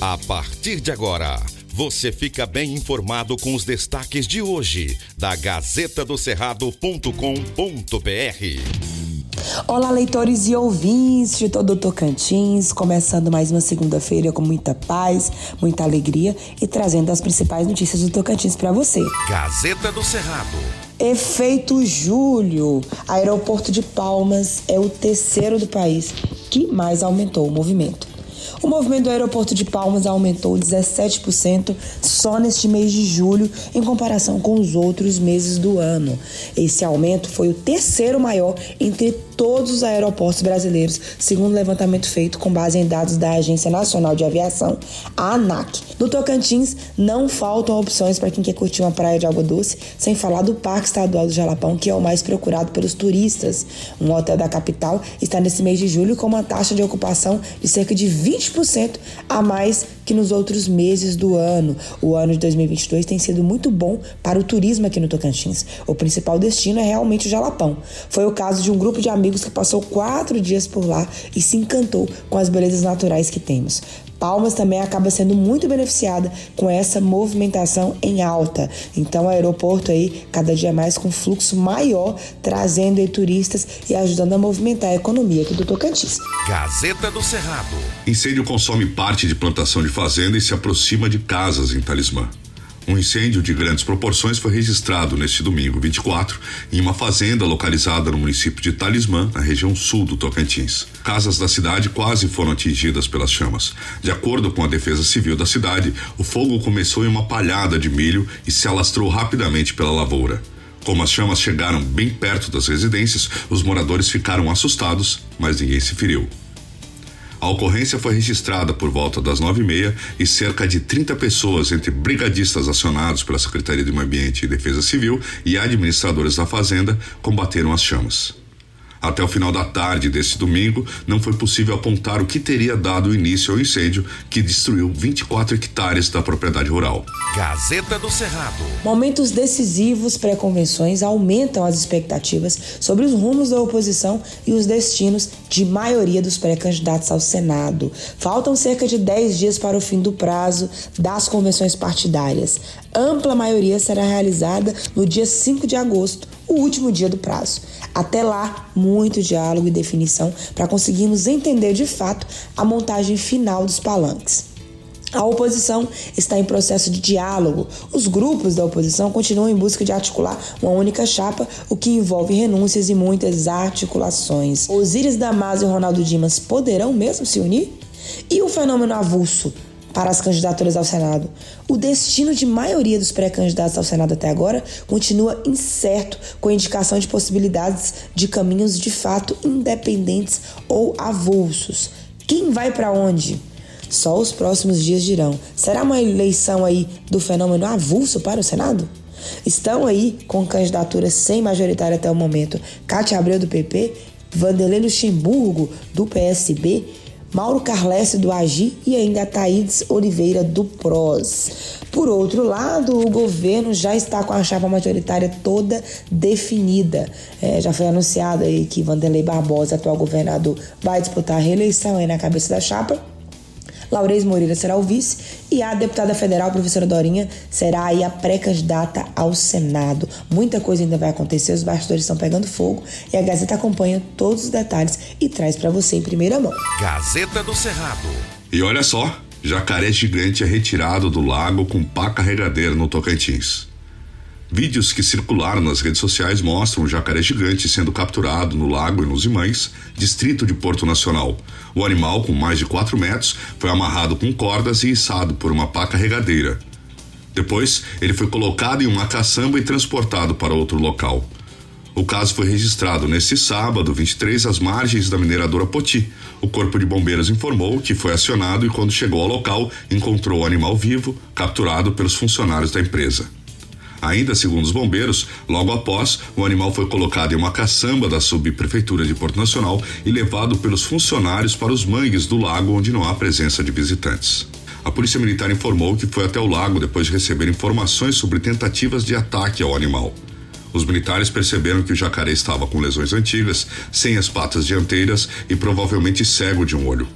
A partir de agora, você fica bem informado com os destaques de hoje da Gazeta do Cerrado.com.br. Olá, leitores e ouvintes de todo o Tocantins, começando mais uma segunda-feira com muita paz, muita alegria e trazendo as principais notícias do Tocantins para você. Gazeta do Cerrado. Efeito Júlio. Aeroporto de Palmas é o terceiro do país que mais aumentou o movimento. O movimento do aeroporto de Palmas aumentou 17% só neste mês de julho, em comparação com os outros meses do ano. Esse aumento foi o terceiro maior entre todos os aeroportos brasileiros, segundo o levantamento feito com base em dados da Agência Nacional de Aviação, a ANAC. No Tocantins, não faltam opções para quem quer curtir uma praia de água doce, sem falar do Parque Estadual do Jalapão, que é o mais procurado pelos turistas. Um hotel da capital está nesse mês de julho com uma taxa de ocupação de cerca de 20% a mais que nos outros meses do ano. O ano de 2022 tem sido muito bom para o turismo aqui no Tocantins. O principal destino é realmente o Jalapão. Foi o caso de um grupo de amigos que passou quatro dias por lá e se encantou com as belezas naturais que temos. Palmas também acaba sendo muito beneficiada com essa movimentação em alta. Então, o aeroporto aí, cada dia mais com fluxo maior, trazendo turistas e ajudando a movimentar a economia aqui do Tocantins. Gazeta do Cerrado. Incêndio consome parte de plantação de fazenda e se aproxima de casas em Talismã. Um incêndio de grandes proporções foi registrado neste domingo 24 em uma fazenda localizada no município de Talismã, na região sul do Tocantins. Casas da cidade quase foram atingidas pelas chamas. De acordo com a Defesa Civil da cidade, o fogo começou em uma palhada de milho e se alastrou rapidamente pela lavoura. Como as chamas chegaram bem perto das residências, os moradores ficaram assustados, mas ninguém se feriu. A ocorrência foi registrada por volta das nove e meia e cerca de 30 pessoas, entre brigadistas acionados pela Secretaria do Meio Ambiente e Defesa Civil e administradores da fazenda, combateram as chamas. Até o final da tarde desse domingo, não foi possível apontar o que teria dado início ao incêndio que destruiu 24 hectares da propriedade rural. Gazeta do Cerrado. Momentos decisivos pré-convenções aumentam as expectativas sobre os rumos da oposição e os destinos de maioria dos pré-candidatos ao Senado. Faltam cerca de 10 dias para o fim do prazo das convenções partidárias. Ampla maioria será realizada no dia 5 de agosto, o último dia do prazo. Até lá, muito diálogo e definição para conseguirmos entender de fato a montagem final dos palanques. A oposição está em processo de diálogo. Os grupos da oposição continuam em busca de articular uma única chapa, o que envolve renúncias e muitas articulações. Osíris Damasio e Ronaldo Dimas poderão mesmo se unir? E o fenômeno avulso para as candidaturas ao Senado. O destino de maioria dos pré-candidatos ao Senado até agora continua incerto, com indicação de possibilidades de caminhos de fato independentes ou avulsos. Quem vai para onde? Só os próximos dias dirão. Será uma eleição aí do fenômeno avulso para o Senado? Estão aí com candidaturas sem majoritária até o momento Cátia Abreu do PP, Vanderlei Luxemburgo do PSB Mauro Carlesse do Agi e ainda Thaídes Oliveira do PROS. Por outro lado, o governo já está com a chapa majoritária toda definida. É, já foi anunciado aí que Vanderlei Barbosa, atual governador, vai disputar a reeleição aí na cabeça da chapa. Laurez Moreira será o vice e a deputada federal, professora Dorinha, será aí a pré-candidata ao Senado. Muita coisa ainda vai acontecer, os bastidores estão pegando fogo e a Gazeta acompanha todos os detalhes e traz para você em primeira mão. Gazeta do Cerrado. E olha só, jacaré gigante é retirado do lago com pá carregadeira no Tocantins. Vídeos que circularam nas redes sociais mostram o jacaré gigante sendo capturado no lago nos Imães, distrito de Porto Nacional. O animal, com mais de 4 metros, foi amarrado com cordas e içado por uma pá carregadeira. Depois, ele foi colocado em uma caçamba e transportado para outro local. O caso foi registrado neste sábado, 23, às margens da mineradora Poti. O Corpo de Bombeiros informou que foi acionado e, quando chegou ao local, encontrou o animal vivo, capturado pelos funcionários da empresa. Ainda segundo os bombeiros, logo após, o animal foi colocado em uma caçamba da subprefeitura de Porto Nacional e levado pelos funcionários para os mangues do lago onde não há presença de visitantes. A Polícia Militar informou que foi até o lago depois de receber informações sobre tentativas de ataque ao animal. Os militares perceberam que o jacaré estava com lesões antigas, sem as patas dianteiras e provavelmente cego de um olho.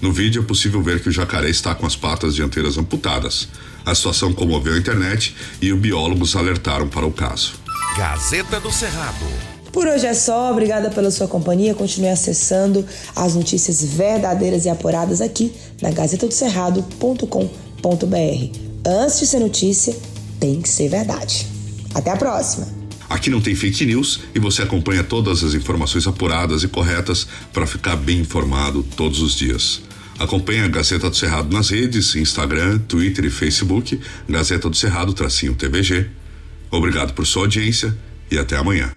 No vídeo é possível ver que o jacaré está com as patas dianteiras amputadas. A situação comoveu a internet e os biólogos alertaram para o caso. Gazeta do Cerrado. Por hoje é só, obrigada pela sua companhia. Continue acessando as notícias verdadeiras e apuradas aqui na gazetadocerrado.com.br. Antes de ser notícia, tem que ser verdade. Até a próxima! Aqui não tem fake news e você acompanha todas as informações apuradas e corretas para ficar bem informado todos os dias. Acompanhe a Gazeta do Cerrado nas redes, Instagram, Twitter e Facebook, Gazeta do Cerrado tracinho TVG. Obrigado por sua audiência e até amanhã.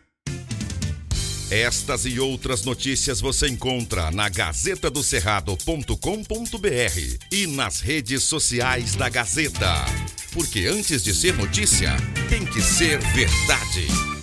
Estas e outras notícias você encontra na gazetadocerrado.com.br e nas redes sociais da Gazeta. Porque antes de ser notícia, tem que ser verdade.